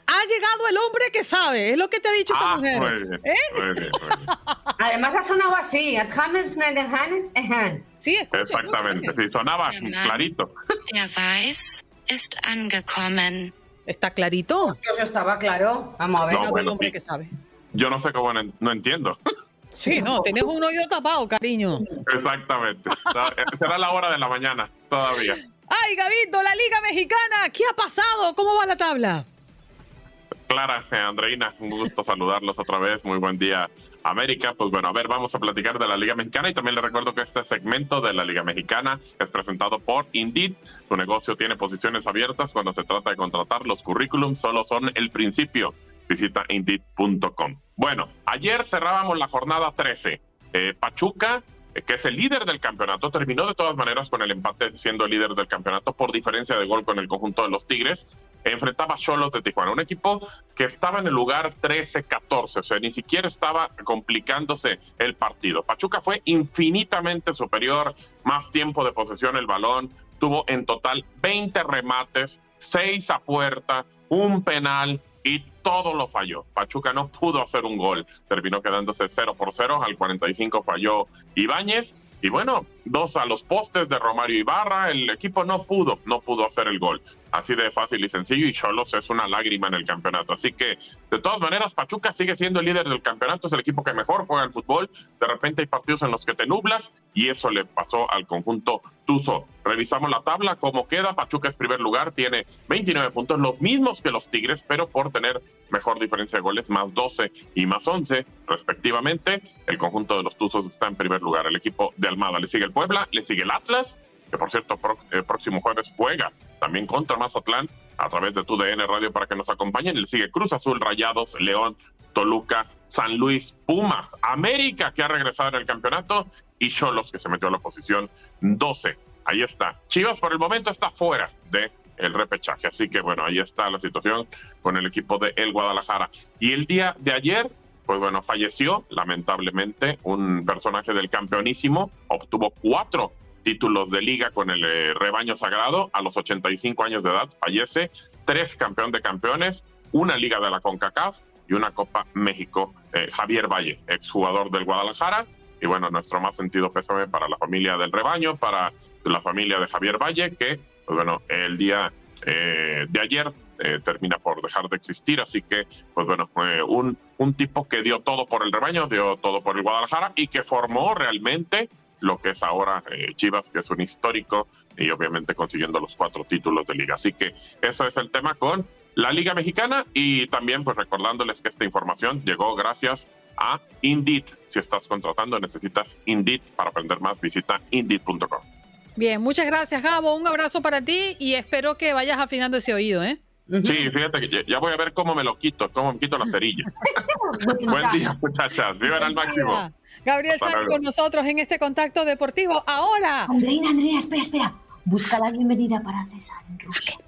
ha llegado el hombre que sabe, es lo que te ha dicho tu Ah, mujer. muy bien, ¿Eh? muy bien, muy bien. [LAUGHS] Además ha sonado así. [LAUGHS] Sí, escucha, Exactamente, sí, sonaba clarito. Der weiß, ist angekommen. ¿Está clarito? Eso estaba claro. Vamos a ver. No, bueno, hombre sí. que sabe. Yo no sé cómo, no entiendo. [LAUGHS] Sí, no, tenés un oído tapado, cariño. Exactamente. Será la hora de la mañana todavía. Ay, Gabito, la Liga Mexicana, ¿qué ha pasado? ¿Cómo va la tabla? Clara, eh, Andreina, un gusto saludarlos otra vez. Muy buen día, América. Pues bueno, a ver, vamos a platicar de la Liga Mexicana y también les recuerdo que este segmento de la Liga Mexicana es presentado por Indeed. Su negocio tiene posiciones abiertas cuando se trata de contratar. Los currículums solo son el principio. Visita Indeed.com. Bueno, ayer cerrábamos la jornada 13. Eh, Pachuca eh, que es el líder del campeonato, terminó de todas maneras con el empate siendo el líder del campeonato por diferencia de gol con el conjunto de los Tigres. Enfrentaba a Cholos de Tijuana, un equipo que estaba en el lugar 13-14, o sea, ni siquiera estaba complicándose el partido. Pachuca fue infinitamente superior, más tiempo de posesión el balón, tuvo en total 20 remates, 6 a puerta, un penal y todo lo falló. Pachuca no pudo hacer un gol, terminó quedándose 0 por 0, al 45 falló Ibáñez y bueno, dos a los postes de Romario Ibarra, el equipo no pudo, no pudo hacer el gol. Así de fácil y sencillo y Cholos es una lágrima en el campeonato. Así que de todas maneras Pachuca sigue siendo el líder del campeonato, es el equipo que mejor juega el fútbol. De repente hay partidos en los que te nublas y eso le pasó al conjunto Tuzo. Revisamos la tabla, cómo queda. Pachuca es primer lugar, tiene 29 puntos, los mismos que los Tigres, pero por tener mejor diferencia de goles, más 12 y más 11 respectivamente. El conjunto de los Tuzos está en primer lugar. El equipo de Almada le sigue el Puebla, le sigue el Atlas, que por cierto el próximo jueves juega también contra Mazatlán a través de tu DN Radio para que nos acompañen. Le sigue Cruz Azul, Rayados, León, Toluca, San Luis, Pumas, América que ha regresado en el campeonato y Cholos que se metió a la posición 12. Ahí está. Chivas por el momento está fuera de el repechaje. Así que bueno, ahí está la situación con el equipo de El Guadalajara. Y el día de ayer, pues bueno, falleció lamentablemente un personaje del campeonísimo, obtuvo cuatro títulos de liga con el eh, rebaño sagrado a los 85 años de edad, fallece, tres campeón de campeones, una liga de la CONCACAF y una Copa México, eh, Javier Valle, exjugador del Guadalajara. Y bueno, nuestro más sentido pésame para la familia del rebaño, para la familia de Javier Valle, que, pues bueno, el día eh, de ayer eh, termina por dejar de existir. Así que, pues bueno, fue un, un tipo que dio todo por el rebaño, dio todo por el Guadalajara y que formó realmente lo que es ahora eh, Chivas, que es un histórico y obviamente consiguiendo los cuatro títulos de liga. Así que eso es el tema con la Liga Mexicana y también pues recordándoles que esta información llegó gracias a Indeed. Si estás contratando, necesitas Indeed para aprender más, visita indeed.com. Bien, muchas gracias, Gabo. Un abrazo para ti y espero que vayas afinando ese oído, ¿eh? Sí, fíjate que ya- ya voy a ver cómo me lo quito, cómo me quito la cerilla. [LAUGHS] Buen día, muchachas. Vivan al máximo. Gabriel luego. con nosotros en este contacto deportivo. Ahora. Andreina, Andreina, espera, espera. Busca la bienvenida para César en ruso.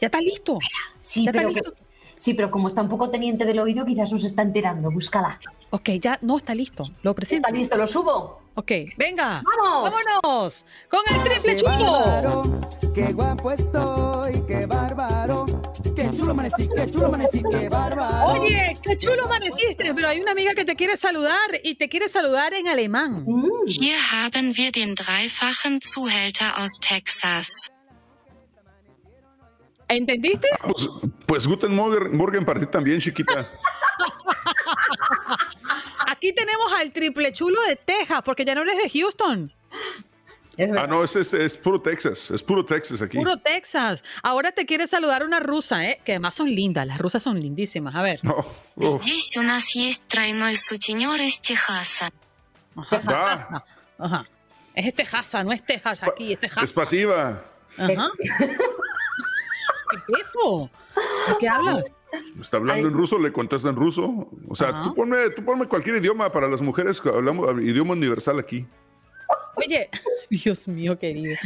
¿Ya está listo? Sí, ¿Ya está pero, que- listo? sí, pero como está un poco teniente del oído, quizás no se está enterando. Búscala. Ok, ya no está listo. Lo presento. Está listo, lo subo. Ok, venga. ¡Vamos! ¡Vámonos! Con el triple chulo. Qué guapo estoy, qué bárbaro. Qué chulo amanecí, qué chulo amanecí, qué bárbaro. Oye, qué chulo amaneciste, pero hay una amiga que te quiere saludar y te quiere saludar en alemán. Hier haben wir den dreifachen Zuhälter aus Texas. ¿Entendiste? Pues, pues Guten Morgen, Morgen para ti también, chiquita. [LAUGHS] Aquí tenemos al triple chulo de Texas, porque ya no eres de Houston. Ah, no, es, es, es puro Texas, es puro Texas aquí. Puro Texas. Ahora te quiere saludar una rusa, ¿eh? Que además son lindas. Las rusas son lindísimas. A ver. No, oh, Здесь у нас есть тройной сутенер из Техаса. da, Ajá. Es Texasa, no es Texas aquí, es Texas. es pasiva. Ajá. ¿Qué es eso? ¿De qué hablas? Está hablando en ruso, le contesta en ruso. O sea, Ajá. tú ponme, tú ponme cualquier idioma para las mujeres, que hablamos idioma universal aquí. Oye, [LAUGHS] Dios mío querido.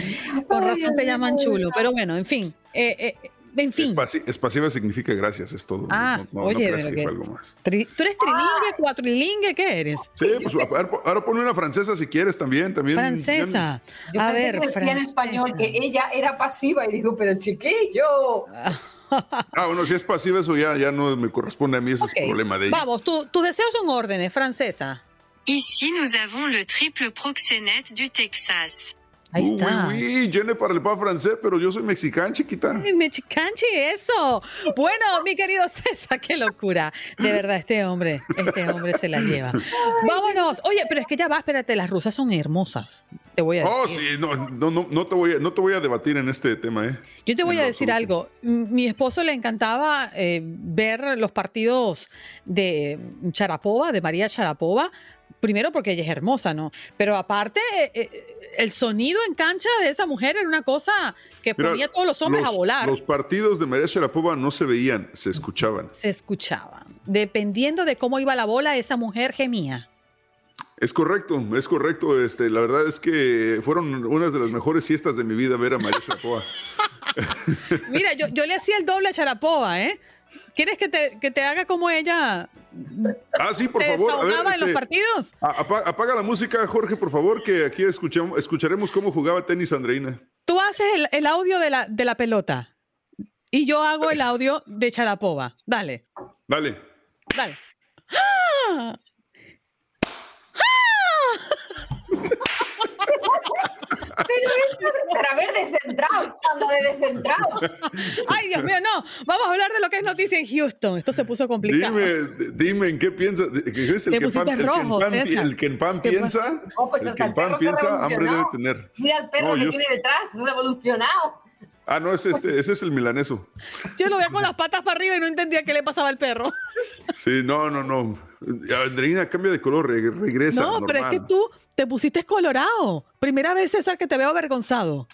Con razón te llaman chulo, pero bueno, en fin. Eh, eh, en fin. Pasi- es pasiva significa gracias, es todo. Ah, no, no- no oye, creas pero que que- fue algo más. ¿Tú eres trilingue, cuatrilingue? ¿Qué eres? Sí, pues ahora, ahora ponme una francesa si quieres también. también Francesa. Yo A ver, decía en francesa. español que ella era pasiva y digo, pero chiquillo. Ah, bueno, si es pasiva, eso ya, ya no me corresponde a mí, ese Ok, es problema de ella. Vamos, tu- tus deseos son órdenes, francesa. Ici, nous avons le triple proxénète du Texas. Ahí Uy, está. uy, uy, llene para el pan francés, pero yo soy mexicano, chiquita. Ay, me chicanchi eso. Bueno, mi querido [LAUGHS] César, qué locura. De verdad, este hombre, este hombre se la lleva. Vámonos. Oye, pero es que ya va, espérate, las rusas son hermosas. Te voy a decir. Oh, sí, no, no, no, no te voy a, no te voy a debatir en este tema, ¿eh? Yo te voy En a decir algo. M- Mi esposo le encantaba eh, ver los partidos de Charapova, de María Charapova. Primero porque ella es hermosa, ¿no? Pero aparte, eh, eh, el sonido en cancha de esa mujer era una cosa que Mira, ponía a todos los hombres los- a volar. Los partidos de María Sharapova no se veían, se escuchaban. Se escuchaban. Dependiendo de cómo iba la bola, esa mujer gemía. Es correcto, es correcto. Este, la verdad es que fueron unas de las mejores siestas de mi vida ver a María Sharapova. [LAUGHS] Mira, yo, yo le hacía el doble a Charapova, ¿eh? ¿Quieres que te, que te haga como ella Ah, sí, por favor. a ver, desahogaba en los este, partidos? a- apa- apaga la música, Jorge, por favor, que aquí escuchamos, escucharemos cómo jugaba tenis Andreina. Tú haces el, el audio de la, de la pelota y yo hago el audio de Charapova. Dale, Dale. dale. ¡Ah! Pero es para ver descentrados, anda de descentrados. Ay, Dios mío, no. Vamos a hablar de lo que es noticia en Houston. Esto se puso complicado. Dime, dime en qué piensas. que es el Te que pan, pusiste el que en rojo, pan el que en pan ¿Qué piensa, Oh, pues el que en pan piensa, hambre debe tener. Mira el perro No, que yo- tiene detrás, revolucionado. Ah, no, ese, ese, ese es el milaneso. Yo lo veía con las patas para arriba y no entendía qué le pasaba al perro. Sí, no, no, no. Andreina cambia de color, re- regresa. No, pero es que tú te pusiste colorado. Primera vez, César, que te veo avergonzado.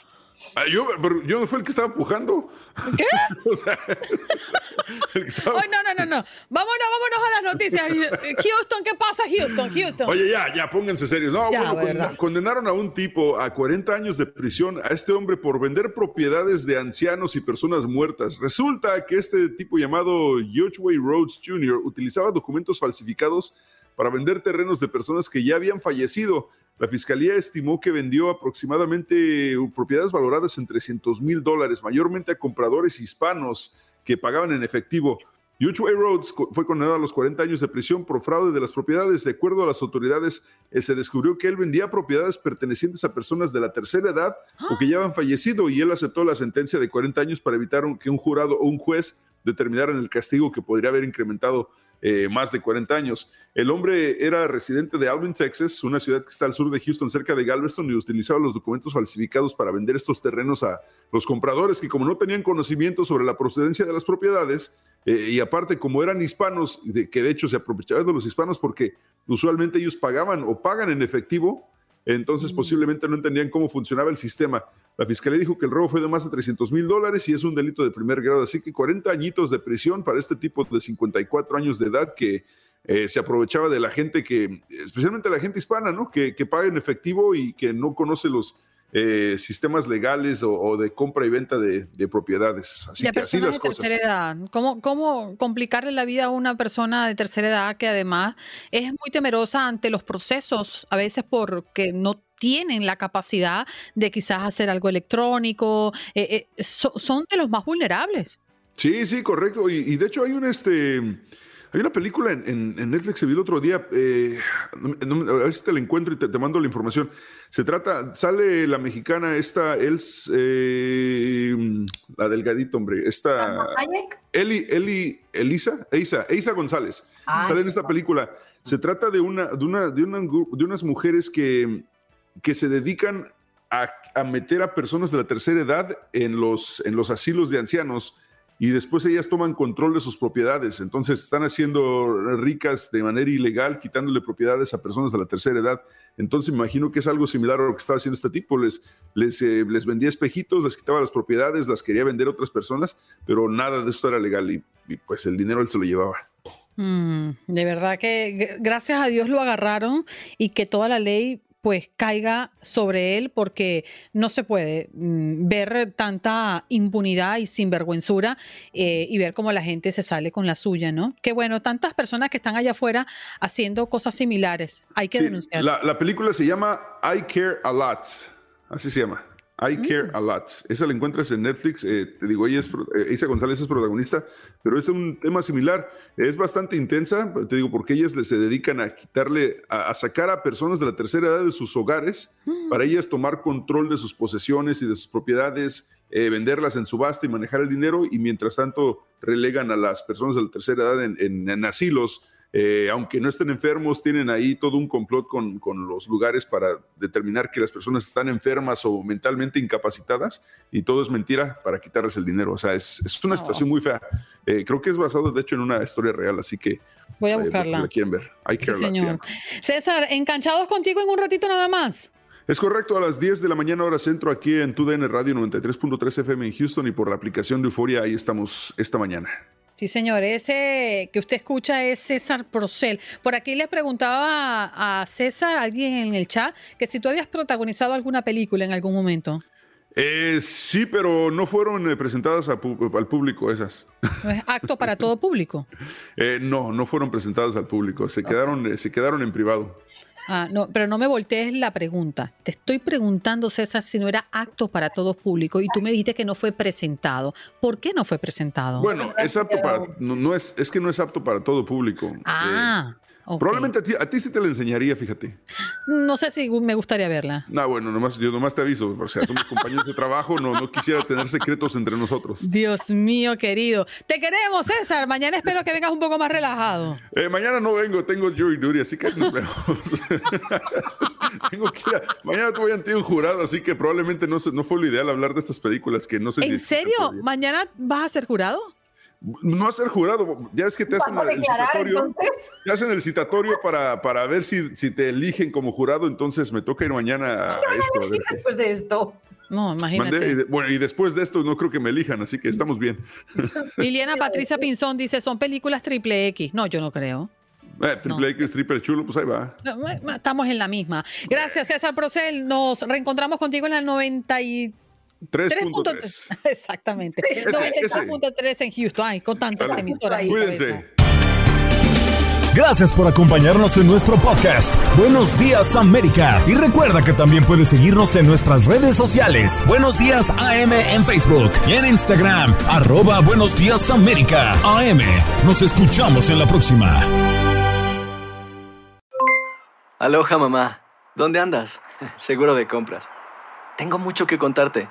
Ah, yo, pero yo no fui el que estaba pujando. ¿Qué? [LAUGHS] o sea, [LAUGHS] el que estaba- Ay, no, no, no, no. Vámonos, vámonos a las noticias. Houston, ¿qué pasa, Houston? Houston. Oye, ya, ya, pónganse serios. No, Ya, bueno, condenaron a un tipo a 40 años de prisión a este hombre por vender propiedades de ancianos y personas muertas. Resulta que este tipo llamado Yochway Rhodes Jr. utilizaba documentos falsificados para vender terrenos de personas que ya habían fallecido. La fiscalía estimó que vendió aproximadamente propiedades valoradas en 300 mil dólares, mayormente a compradores hispanos que pagaban en efectivo. Way Rhodes fue condenado a los 40 años de prisión por fraude de las propiedades. De acuerdo a las autoridades, eh, se descubrió que él vendía propiedades pertenecientes a personas de la tercera edad o que ya habían fallecido y él aceptó la sentencia de 40 años para evitar que un jurado o un juez determinaran el castigo que podría haber incrementado eh, más de 40 años. El hombre era residente de Alvin, Texas, una ciudad que está al sur de Houston, cerca de Galveston, y utilizaba los documentos falsificados para vender estos terrenos a los compradores que como no tenían conocimiento sobre la procedencia de las propiedades, eh, y aparte como eran hispanos, de, que de hecho se aprovechaban de los hispanos porque usualmente ellos pagaban o pagan en efectivo, entonces posiblemente no entendían cómo funcionaba el sistema. La fiscalía dijo que el robo fue de más de 300 mil dólares y es un delito de primer grado, así que 40 añitos de prisión para este tipo de 54 años de edad que eh, se aprovechaba de la gente que, especialmente la gente hispana, ¿no? Que, que paga en efectivo y que no conoce los eh, sistemas legales o, o de compra y venta de, de propiedades. Así que así las de cosas. edad. ¿Cómo, ¿Cómo complicarle la vida a una persona de tercera edad que además es muy temerosa ante los procesos, a veces porque no tienen la capacidad de quizás hacer algo electrónico? eh, eh, so- son de los más vulnerables. Sí, sí, correcto. Y, y de hecho hay un este. Hay una película en, en- en Netflix que vi el otro día, eh, no- a ver si te la encuentro y te, te mando la información. Se trata, sale la mexicana, esta, Els, eh, la delgadita, hombre, esta. Eli, Eli, Elisa, Eisa, Eisa González, Ay, sale en esta película. Se trata de, una, de, una, de, una de unas mujeres que, que se dedican a, a meter a personas de la tercera edad en los, en los asilos de ancianos y después ellas toman control de sus propiedades. Entonces están haciendo ricas de manera ilegal, quitándole propiedades a personas de la tercera edad. Entonces imagino que es algo similar a lo que estaba haciendo este tipo. Les, les, eh, les vendía espejitos, les quitaba las propiedades, las quería vender a otras personas, pero nada de esto era legal y, pues el dinero él se lo llevaba. Mm, de verdad que gracias a Dios lo agarraron y que toda la ley pues caiga sobre él porque no se puede mm, ver tanta impunidad y sinvergüenzura eh, y ver cómo la gente se sale con la suya, ¿no? Que bueno, tantas personas que están allá afuera haciendo cosas similares, hay que Sí, denunciar. La, la película se llama I Care a Lot. Así se llama. I Care a Lot. Esa la encuentras en Netflix. eh, te digo, ella es, pro- eh, Isa González es protagonista, pero es un tema similar. Es bastante intensa, te digo, porque ellas se dedican a quitarle, a, a sacar a personas de la tercera edad de sus hogares para ellas tomar control de sus posesiones y de sus propiedades, eh, venderlas en subasta y manejar el dinero, y mientras tanto relegan a las personas de la tercera edad en, en- en asilos. Eh, aunque no estén enfermos, tienen ahí todo un complot con, con los lugares para determinar que las personas están enfermas o mentalmente incapacitadas y todo es mentira para quitarles el dinero. O sea, es, es una situación muy fea. Eh, creo que es basado, de hecho, en una historia real, así que Voy a eh, buscarla. la quieren ver. Hay que Sí, señor. César, enganchados contigo en un ratito nada más. Es correcto, a las 10 de la mañana hora centro aquí en TUDN Radio 93.3 FM en Houston y por la aplicación de Euforia, ahí estamos esta mañana. Sí, señor, ese que usted escucha es César Procel. Por aquí le preguntaba a César, alguien en el chat, que si tú habías protagonizado alguna película en algún momento. Eh, sí, pero no fueron eh, presentadas al público esas. ¿No es acto para todo público? [LAUGHS] Eh, no, no fueron presentadas al público, se quedaron, eh, se quedaron en privado. Ah, no, pero no me voltees la pregunta. Te estoy preguntando, César, si no era acto para todo público y tú me dijiste que no fue presentado. ¿Por qué no fue presentado? Bueno, es apto para, no, no es, es que no es apto para todo público. Ah, Probablemente a ti, a ti sí te la enseñaría, fíjate. no sé si me gustaría verla. No, bueno, nomás, yo nomás te aviso, o sea, somos compañeros de trabajo, no, no quisiera tener secretos entre nosotros. Dios mío, querido. Te queremos, César. Mañana espero que vengas un poco más relajado. Eh, mañana no vengo, tengo jury duty, así que nos vemos. [LAUGHS] Tengo que ir a- mañana tuve ante un jurado, así que probablemente no, no fue lo ideal hablar de estas películas que no sé ¿En serio? ¿Mañana vas a ser jurado? No a ser jurado, ya es que te hacen ¿Vas a el declarar, citatorio. entonces? Te hacen el citatorio para, para ver si, si te eligen como jurado, entonces me toca ir mañana a, a esto. a ver. Después de esto. No, imagínate. Mandé, y de- bueno, y después de esto no creo que me elijan, así que estamos bien. [LAUGHS] Liliana Patricia Pinzón dice, son películas triple X. No, yo no creo. Eh, triple X, triple chulo, pues ahí va. Eh, Estamos en la misma. Gracias, César Procel. Nos reencontramos contigo en la 93. 3.3. [LAUGHS] Exactamente. Ese, 93.3 en Houston. Ay, con tantas emisoras. mi Cuídense. Gracias por acompañarnos en nuestro podcast. Buenos días América. Y recuerda que también puedes seguirnos en nuestras redes sociales. Buenos días AM en Facebook y en Instagram. Arroba Buenos días América. AM. Nos escuchamos en la próxima. Aloha mamá. ¿Dónde andas? [LAUGHS] Seguro de compras. Tengo mucho que contarte.